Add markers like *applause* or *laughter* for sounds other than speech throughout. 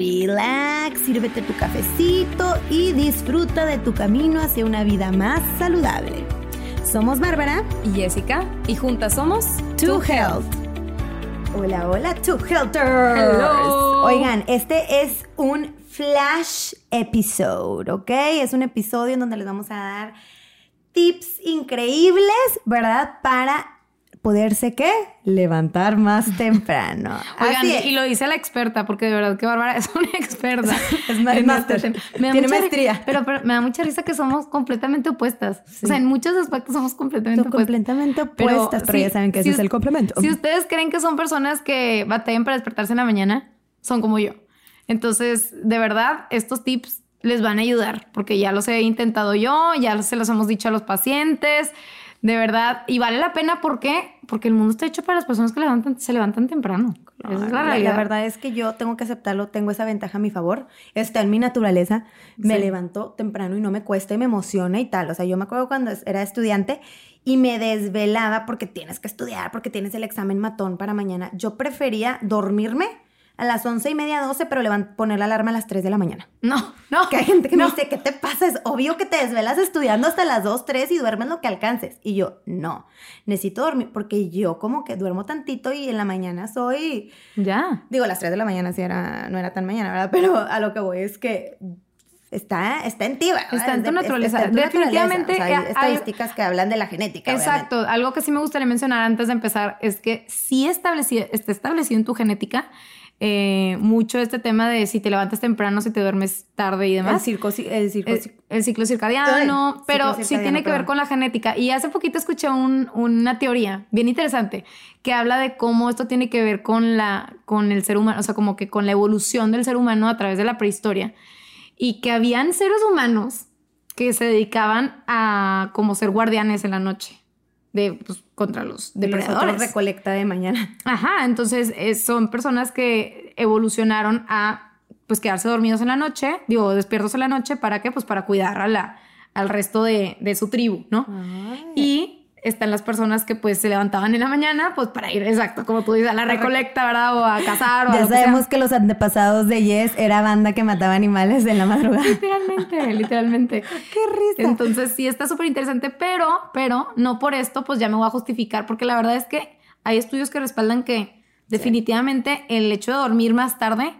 relax, sírvete tu cafecito y disfruta de tu camino hacia una vida más saludable. Somos Bárbara y Jessica y juntas somos To Health. Hola, hola, To Healthers. Hello. Oigan, este es un flash episode, ¿ok? Es un episodio en donde les vamos a dar tips increíbles, ¿verdad? Para poderse, ¿qué? Levantar más *laughs* temprano. Oigan, Así y lo dice la experta, porque de verdad que Bárbara *laughs* es una experta. *laughs* Es ma- en máster. este Tiene maestría. Pero, pero me da mucha risa que somos completamente opuestas. O sea, en muchos aspectos somos completamente Son opuestas. completamente opuestas, pero, sí, ya saben que si ese es el complemento. Si ustedes creen que son personas que batallan para despertarse en la mañana, son como yo. Entonces, de verdad, estos tips les van a ayudar porque ya los he intentado yo, ya se los hemos dicho a los pacientes, de verdad. Y vale la pena, ¿por qué? Porque el mundo está hecho para las personas que levantan, se levantan temprano. Esa es la la, realidad. la verdad es que yo tengo que aceptarlo, tengo esa ventaja a mi favor, está en mi naturaleza, me Sí. levanto temprano y no me cuesta y me emociona y tal, o sea, yo me acuerdo cuando era estudiante y me desvelaba porque tienes que estudiar, porque tienes el examen matón para mañana, yo prefería dormirme a las once y media, doce, pero levan- poner la alarma a las 3 de la mañana. No, no. Que hay gente que no. me dice, ¿qué te pasa? Es obvio que te desvelas estudiando hasta las 2, 3 y duermes lo que alcances. Y yo, no, necesito dormir porque yo como que duermo tantito y en la mañana soy... Ya. Digo, las 3 de la mañana sí era, no era tan mañana, ¿verdad? Pero a lo que voy es que está, está en ti, ¿verdad? Está en tu naturaleza. está en tu Definitivamente, naturaleza. O sea, hay eh, hay- estadísticas que hablan de la genética. Exacto. Algo que sí me gustaría mencionar antes de empezar es que sí establecido, está establecido en tu genética eh, mucho este tema de si te levantas temprano, si te duermes tarde y. El demás. circo, el circo, El, el ciclo circadiano, Ay, pero ciclo sí tiene que ver con la genética. Y hace poquito escuché un- una teoría bien interesante que habla de cómo esto tiene que ver con, la, con el ser humano, o sea, como que con la evolución del ser humano a través de la prehistoria. Y que habían seres humanos que se dedicaban a como ser guardianes en la noche de, pues, contra los Y los depredadores. recolecta de mañana. *laughs* Ajá, entonces eh, son personas que evolucionaron a pues quedarse dormidos en la noche, digo, despiertos en la noche, ¿para qué? Pues para cuidar a la, al resto de, de su tribu, ¿no? Y están las personas que pues se levantaban en la mañana, pues para ir, exacto, como tú dices, a la recolecta, ¿verdad? O a cazar o a Ya sabemos que los antepasados de Yes era banda que mataba animales en la madrugada. Literalmente, *laughs* literalmente. ¡Qué risa! Entonces sí está súper interesante, pero, pero no por esto pues ya me voy a justificar, porque la verdad es que hay estudios que respaldan que definitivamente el hecho de dormir más tarde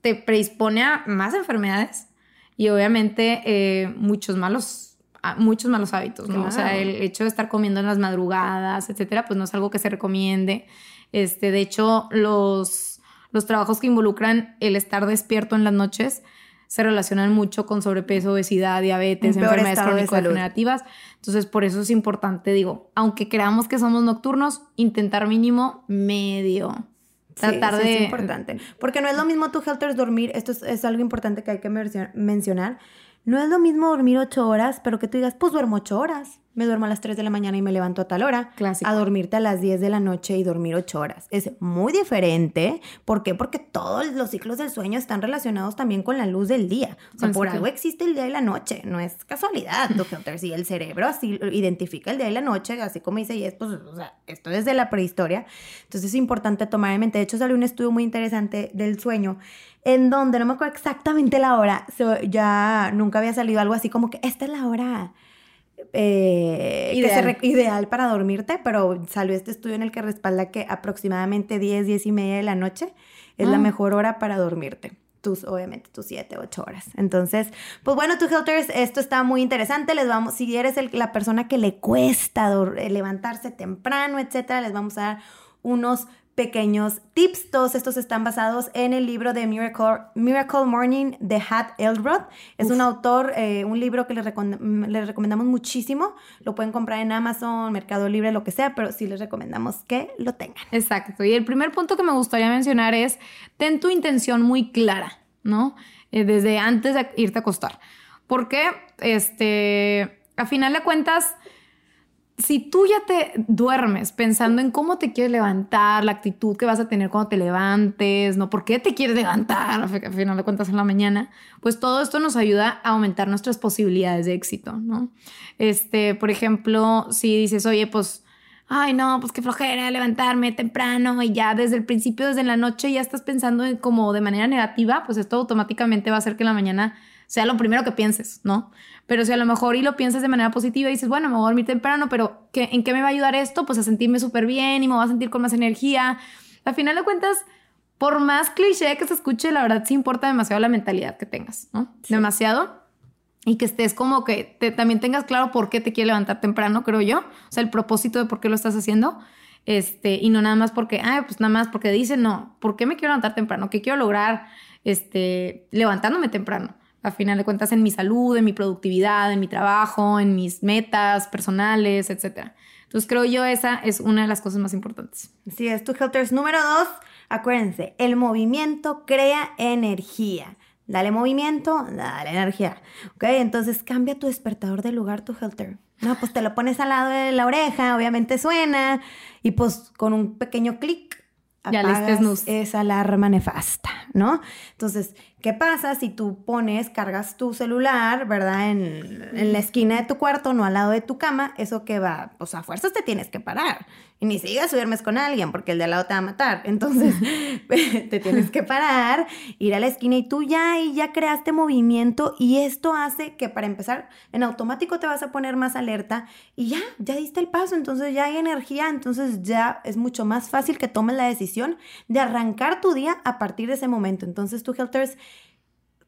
te predispone a más enfermedades y obviamente eh, muchos malos muchos malos hábitos, ¿no? O sea, el hecho de estar comiendo en las madrugadas, etcétera, pues no es algo que se recomiende. Este, de hecho, los, los trabajos que involucran el estar despierto en las noches se relacionan mucho con sobrepeso, obesidad, diabetes, enfermedades crónico-degenerativas. Entonces, por eso es importante, digo, aunque creamos que somos nocturnos, intentar mínimo medio. Tratar Sí, sí, de... es importante. Porque no es lo mismo tu Helters dormir, esto es, es algo importante que hay que mencio- mencionar. No es lo mismo dormir ocho horas, pero que tú digas, pues duermo ocho horas. Me duermo a las 3 de la mañana y me levanto a tal hora. Clásico. A dormirte a las 10 de la noche y dormir ocho horas. Es muy diferente. ¿Por qué? Porque todos los ciclos del sueño están relacionados también con la luz del día. O sea, por algo existe el día y la noche. No es casualidad, Helters. *laughs* Y el cerebro así identifica el día y la noche, así como dice, y es, pues, o sea, esto es de la prehistoria. Entonces es importante tomar en mente. De hecho, salió un estudio muy interesante del sueño, en donde no me acuerdo exactamente la hora, so- ya nunca había salido algo así como que esta es la hora eh, Ideal. para dormirte, pero salió este estudio en el que respalda que aproximadamente 10, 10 y media de la noche es la Ah. mejor hora para dormirte. Tus, obviamente, tus 7, 8 horas. Entonces, pues bueno, tu Helters, esto está muy interesante. Les vamos, si eres el- la persona que le cuesta levantarse temprano, etcétera, les vamos a dar unos pequeños tips. Todos estos están basados en el libro de Miracle, Miracle Morning de Hat Elrod. Es un autor, eh, un libro que les, recom- les recomendamos muchísimo. Lo pueden comprar en Amazon, Mercado Libre, lo que sea, pero sí les recomendamos que lo tengan. Exacto. Y el primer punto que me gustaría mencionar es, ten tu intención muy clara, ¿no? eh, desde antes de irte a acostar. Porque, este, a final de cuentas, si tú ya te duermes pensando en cómo te quieres levantar, la actitud que vas a tener cuando te levantes, ¿no? ¿Por qué te quieres levantar *laughs* a final de cuentas en la mañana? Pues todo esto nos ayuda a aumentar nuestras posibilidades de éxito, ¿no? Este, por ejemplo, si dices, oye, pues, ay, no, pues qué flojera levantarme temprano y ya desde el principio, desde la noche, ya estás pensando en como de manera negativa, pues esto automáticamente va a hacer que en la mañana sea lo primero que pienses, ¿no? Pero si a lo mejor y lo piensas de manera positiva y dices, bueno, me voy a dormir temprano, pero ¿qué, ¿en qué me va a ayudar esto? Pues a sentirme súper bien y me voy a sentir con más energía. Al final de cuentas, por más cliché que se escuche, la verdad sí importa demasiado la mentalidad que tengas, ¿no? Demasiado. Y que estés como que te, también tengas claro por qué te quieres levantar temprano, creo yo. O sea, el propósito de por qué lo estás haciendo. Este, y no nada más porque, ay, pues nada más porque dicen, no, ¿por qué me quiero levantar temprano? ¿Qué quiero lograr este, levantándome temprano? A final de cuentas en mi salud, en mi productividad, en mi trabajo, en mis metas personales, etc. Entonces creo yo esa es una de las cosas más importantes. Sí, es tu Helters número dos. Acuérdense, el movimiento crea energía. Dale movimiento, dale energía. ¿Ok? Entonces cambia tu despertador de lugar, tu Helter. No, pues te lo pones al lado de la oreja, obviamente suena. Y pues con un pequeño clic apagas esa alarma nefasta, ¿no? Entonces, ¿Qué pasa si tú pones, cargas tu celular, ¿verdad? En, la esquina de tu cuarto, no al lado de tu cama, eso que va, pues a fuerzas te tienes que parar. Y ni siquiera duermes con alguien porque el de al lado te va a matar. Entonces, *laughs* te tienes que parar, ir a la esquina y tú ya y ya creaste movimiento y esto hace que para empezar, en automático te vas a poner más alerta y ya, ya diste el paso, entonces ya hay energía, entonces ya es mucho más fácil que tomes la decisión de arrancar tu día a partir de ese momento. Entonces, tu Helters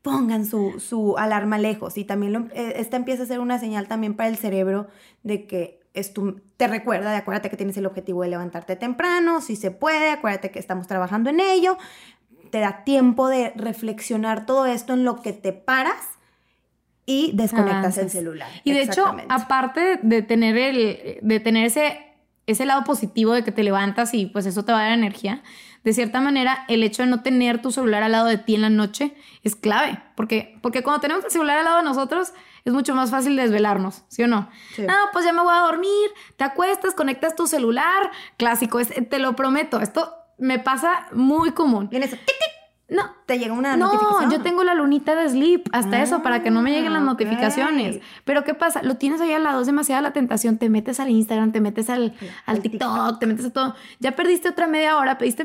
pongan su, su alarma lejos. Y también eh, esta empieza a ser una señal también para el cerebro de que es tu, te recuerda, de acuérdate que tienes el objetivo de levantarte temprano, si se puede, acuérdate que estamos trabajando en ello, te da tiempo de reflexionar todo esto en lo que te paras y desconectas el celular. Y de hecho, aparte de tener, el, de tener ese, ese lado positivo de que te levantas y pues eso te va a dar energía, de cierta manera, el hecho de no tener tu celular al lado de ti en la noche es clave, porque, porque cuando tenemos el celular al lado de nosotros es mucho más fácil desvelarnos, ¿sí o no? No, pues ya me voy a dormir, te acuestas, conectas tu celular, clásico, es, te lo prometo, esto me pasa muy común. Tic, tic, no. ¿Te llega una no, notificación? No, yo tengo la lunita de sleep, hasta eso, para que no me lleguen las ah, notificaciones. Pero ¿qué pasa? Lo tienes ahí al lado, es demasiada la tentación. Te metes al Instagram, te metes al, al TikTok, te metes a todo. Ya perdiste otra media hora, pediste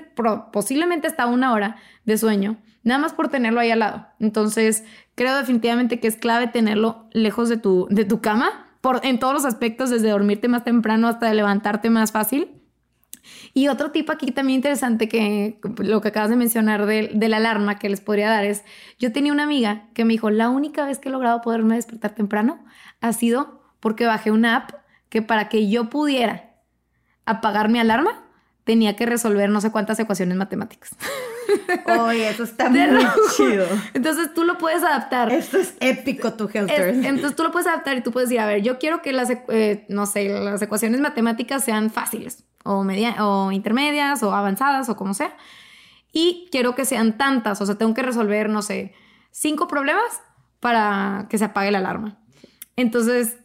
posiblemente hasta una hora de sueño, nada más por tenerlo ahí al lado. Entonces, creo definitivamente que es clave tenerlo lejos de tu, de tu cama, por, en todos los aspectos, desde dormirte más temprano hasta levantarte más fácil y otro tipo aquí también interesante que lo que acabas de mencionar de, la alarma que les podría dar es, yo tenía una amiga que me dijo, la única vez que he logrado poderme despertar temprano ha sido porque bajé una app que para que yo pudiera apagar mi alarma tenía que resolver no sé cuántas ecuaciones matemáticas. Oye, eso *laughs* está muy chido. Entonces tú lo puedes adaptar. Esto es épico, tu Helter. entonces tú lo puedes adaptar y tú puedes decir, a ver, yo quiero que las, eh, no sé, las ecuaciones matemáticas sean fáciles o, media, o intermedias o avanzadas o como sea. Y quiero que sean tantas, o sea, tengo que resolver, no sé, cinco problemas para que se apague la alarma. Entonces,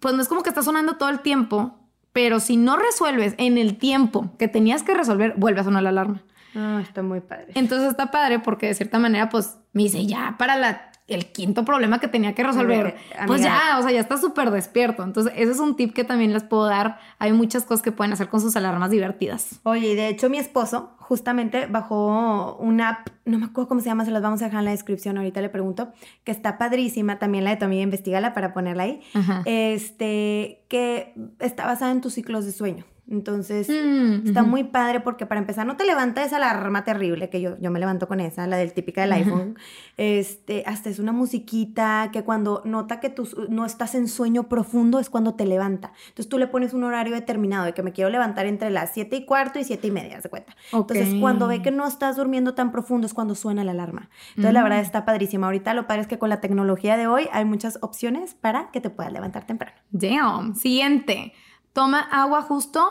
pues no es como que está sonando todo el tiempo, pero si no resuelves en el tiempo que tenías que resolver, vuelve a sonar la alarma. Ah, está muy padre. Entonces está padre porque de cierta manera, pues me dice, ya para la, el quinto problema que tenía que resolver, pues ya, o sea, ya está súper despierto. Entonces, ese es un tip que también les puedo dar. Hay muchas cosas que pueden hacer con sus alarmas divertidas. Oye, y de hecho, mi esposo justamente bajó una app, no me acuerdo cómo se llama, se las vamos a dejar en la descripción, ahorita le pregunto, que está padrísima, también la de tu amiga, investigala para ponerla ahí, este, que está basada en tus ciclos de sueño. Entonces, mm, está muy padre porque para empezar no te levanta esa alarma terrible que yo, yo me levanto con esa, la del típica del iPhone. Este, hasta es una musiquita que cuando nota que tú no estás en sueño profundo es cuando te levanta. Entonces tú le pones un horario determinado de que me quiero levantar entre las 7 y cuarto y 7 y media, ¿se cuenta? Entonces, cuando ve que no estás durmiendo tan profundo es cuando suena la alarma. Entonces, la verdad mm. está padrísima. Ahorita lo padre es que con la tecnología de hoy hay muchas opciones para que te puedas levantar temprano. Damn. Siguiente. Toma agua justo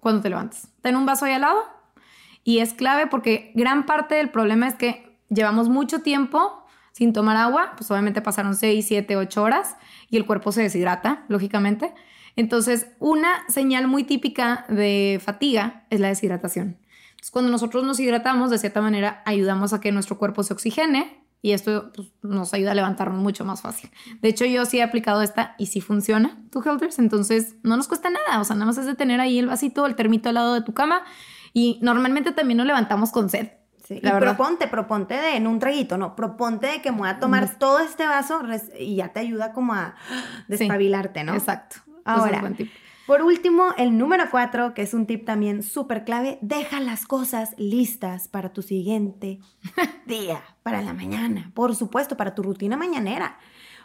cuando te levantes. Ten un vaso ahí al lado y es clave porque gran parte del problema es que llevamos mucho tiempo, sin tomar agua, pues obviamente pasaron 6, 7, 8 horas y el cuerpo se deshidrata, lógicamente. Entonces, una señal muy típica de fatiga es la deshidratación. Entonces, cuando nosotros nos hidratamos, de cierta manera, ayudamos a que nuestro cuerpo se oxigene y esto pues, nos ayuda a levantarnos mucho más fácil. De hecho, yo sí he aplicado esta y sí funciona, tu Helters, entonces no nos cuesta nada, o sea, nada más es de tener ahí el vasito, el termito al lado de tu cama y normalmente también nos levantamos con sed. Sí, la y proponte, proponte de en un traguito, no, proponte de que me voy a tomar todo este vaso y ya te ayuda como a despabilarte, ¿no? Exacto. Ahora, por último, el número cuatro, que es un tip también súper clave, deja las cosas listas para tu siguiente *laughs* día, para la mañana, por supuesto, para tu rutina mañanera.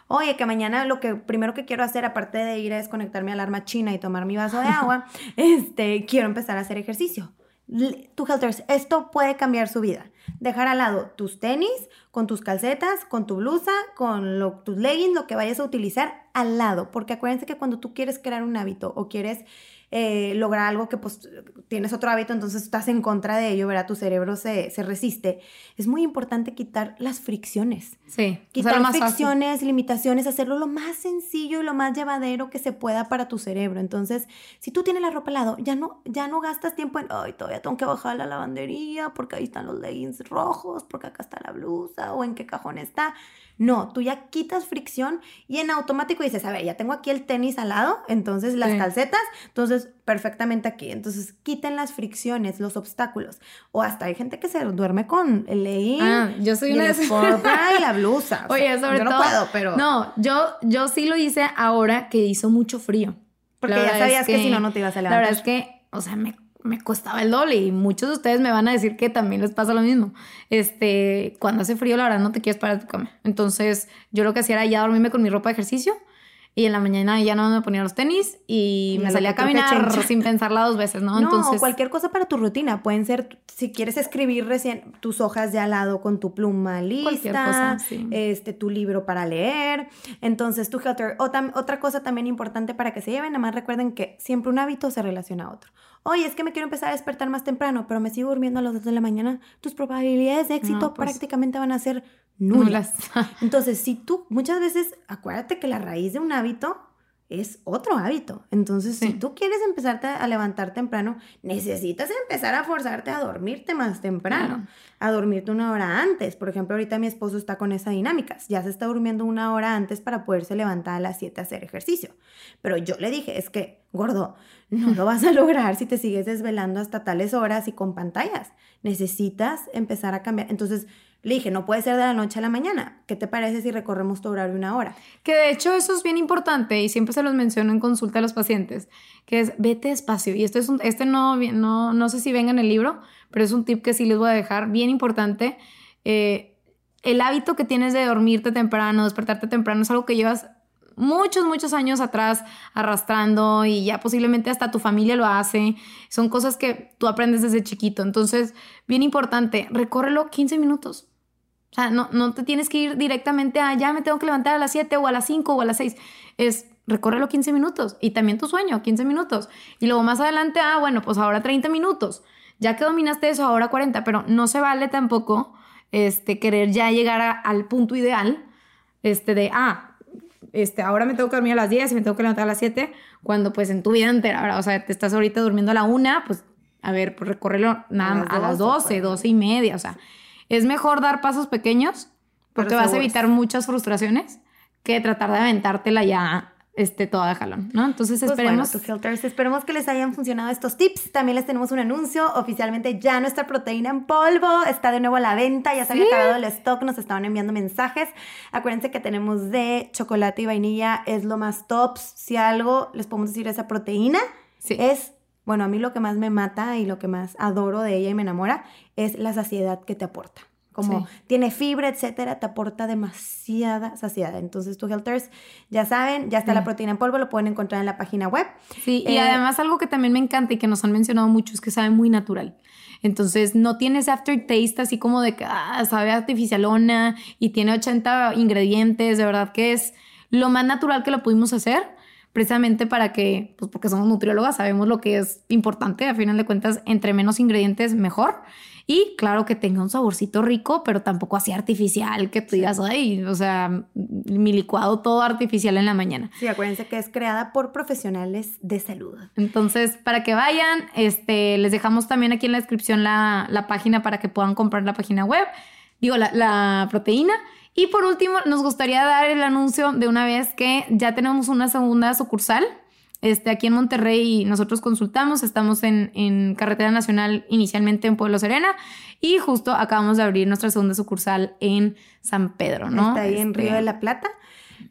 Oye, que mañana lo que primero que quiero hacer, aparte de ir a desconectar mi alarma china y tomar mi vaso de *laughs* agua, este, quiero empezar a hacer ejercicio tu Helters, esto puede cambiar su vida. Dejar al lado tus tenis, con tus calcetas, con tu blusa, con tus leggings, lo que vayas a utilizar al lado. Porque acuérdense que cuando tú quieres crear un hábito o quieres eh, lograr algo que pues tienes otro hábito, entonces estás en contra de ello, ¿verdad? Tu cerebro se, resiste. Es muy importante quitar las fricciones. Sí. Quitar las fricciones, limitaciones, hacerlo lo más sencillo y lo más llevadero que se pueda para tu cerebro. Entonces, si tú tienes la ropa al lado, ya no, ya no gastas tiempo en, ay, todavía tengo que bajar la lavandería porque ahí están los leggings rojos, porque acá está la blusa o en qué cajón está. No, tú ya quitas fricción y en automático dices, a ver, ya tengo aquí el tenis al lado, entonces las calcetas, entonces perfectamente aquí. Entonces quiten las fricciones, los obstáculos. O hasta hay gente que se duerme con el legging ah, yo soy una y la blusa. *laughs* Oye, sobre yo no puedo, pero... No, yo, yo sí lo hice ahora que hizo mucho frío. Porque ya sabías que, que si no, no te ibas a levantar. La verdad es que, o sea, me me costaba el doble y muchos de ustedes me van a decir que también les pasa lo mismo. Este, cuando hace frío, la verdad no te quieres parar de tu cama. Entonces, yo lo que hacía era ya dormirme con mi ropa de ejercicio y en la mañana ya no me ponía los tenis y, me salía a caminar *laughs* sin pensarla dos veces, ¿no? No, Entonces, cualquier cosa para tu rutina. Pueden ser, si quieres escribir recién tus hojas de al lado con tu pluma lista, este, tu libro para leer. Entonces, tu Helter. otra cosa también importante para que se lleven, nada más recuerden que siempre un hábito se relaciona a otro. Oye, es que me quiero empezar a despertar más temprano, pero me sigo durmiendo a las 2 de la mañana. Tus probabilidades de éxito pues prácticamente van a ser nulas. *laughs* Entonces, si tú, muchas veces, acuérdate que la raíz de un hábito es otro hábito. Entonces, si tú quieres empezarte a levantar temprano, necesitas empezar a forzarte a dormirte más temprano, a dormirte una hora antes. Por ejemplo, ahorita mi esposo está con esa dinámica. Ya se está durmiendo una hora antes para poderse levantar a las 7 a hacer ejercicio. Pero yo le dije, es que, gordo, no lo vas a *laughs* lograr si te sigues desvelando hasta tales horas y con pantallas. Necesitas empezar a cambiar. Entonces, le dije, no puede ser de la noche a la mañana. ¿Qué te parece si recorremos tu horario una hora? Que de hecho eso es bien importante y siempre se los menciono en consulta a los pacientes, que es vete despacio. Y esto es un, este no, no, no sé si venga en el libro, pero es un tip que sí les voy a dejar, bien importante. Eh, el hábito que tienes de dormirte temprano, despertarte temprano, es algo que llevas muchos, muchos años atrás arrastrando y ya posiblemente hasta tu familia lo hace. Son cosas que tú aprendes desde chiquito. Entonces, bien importante, recórrelo 15 minutos. O sea, no, no te tienes que ir directamente a ya me tengo que levantar a las 7 o a las 5 o a las 6. Es recórrelo 15 minutos y también tu sueño, 15 minutos. Y luego más adelante, ah, bueno, pues ahora 30 minutos. Ya que dominaste eso, ahora 40, pero no se vale tampoco este, querer ya llegar al punto ideal este, de, ah, este, ahora me tengo que dormir a las 10 y me tengo que levantar a las 7, cuando pues en tu vida entera, o sea, te estás ahorita durmiendo a la 1, pues a ver, pues recórrelo nada a las 12, 12 y media, o sea, es mejor dar pasos pequeños porque vas a evitar muchas frustraciones que tratar de aventártela ya este, toda de jalón, ¿no? Entonces pues esperemos. filters, esperemos que les hayan funcionado estos tips. También les tenemos un anuncio. Oficialmente ya nuestra proteína en polvo está de nuevo a la venta. Ya se había acabado el stock, nos estaban enviando mensajes. Acuérdense que tenemos de chocolate y vainilla, es lo más tops. Si algo les podemos decir esa proteína, es bueno, a mí lo que más me mata y lo que más adoro de ella y me enamora es la saciedad que te aporta. Como tiene fibra, etcétera, te aporta demasiada saciedad. Entonces, tu Helters, ya saben, ya está la proteína en polvo, lo pueden encontrar en la página web. Sí, y eh, además algo que también me encanta y que nos han mencionado mucho es que sabe muy natural. Entonces, no tiene ese aftertaste así como de que ah, sabe artificialona y tiene 80 ingredientes, de verdad que es lo más natural que lo pudimos hacer precisamente para que, pues porque somos nutriólogas, sabemos lo que es importante, a final de cuentas, entre menos ingredientes, mejor. Y claro que tenga un saborcito rico, pero tampoco así artificial, que tú digas, ay, o sea, mi licuado todo artificial en la mañana. Sí, acuérdense que es creada por profesionales de salud. Entonces, para que vayan, este, les dejamos también aquí en la descripción la, la página para que puedan comprar la página web, digo, la, la proteína. Y por último, nos gustaría dar el anuncio de una vez que ya tenemos una segunda sucursal este, aquí en Monterrey nosotros consultamos, estamos en, Carretera Nacional inicialmente en Pueblo Serena y justo acabamos de abrir nuestra segunda sucursal en San Pedro, ¿no? Está ahí en Río este, de la Plata.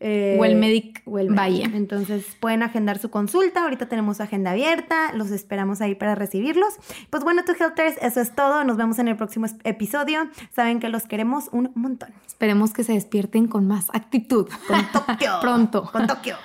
Eh, o el Medic Valle. Entonces pueden agendar su consulta. Ahorita tenemos agenda abierta. Los esperamos ahí para recibirlos. Pues bueno, tu Helters, eso es todo. Nos vemos en el próximo episodio. Saben que los queremos un montón. Esperemos que se despierten con más actitud. Con Tokio. *laughs* Pronto. Con Tokio.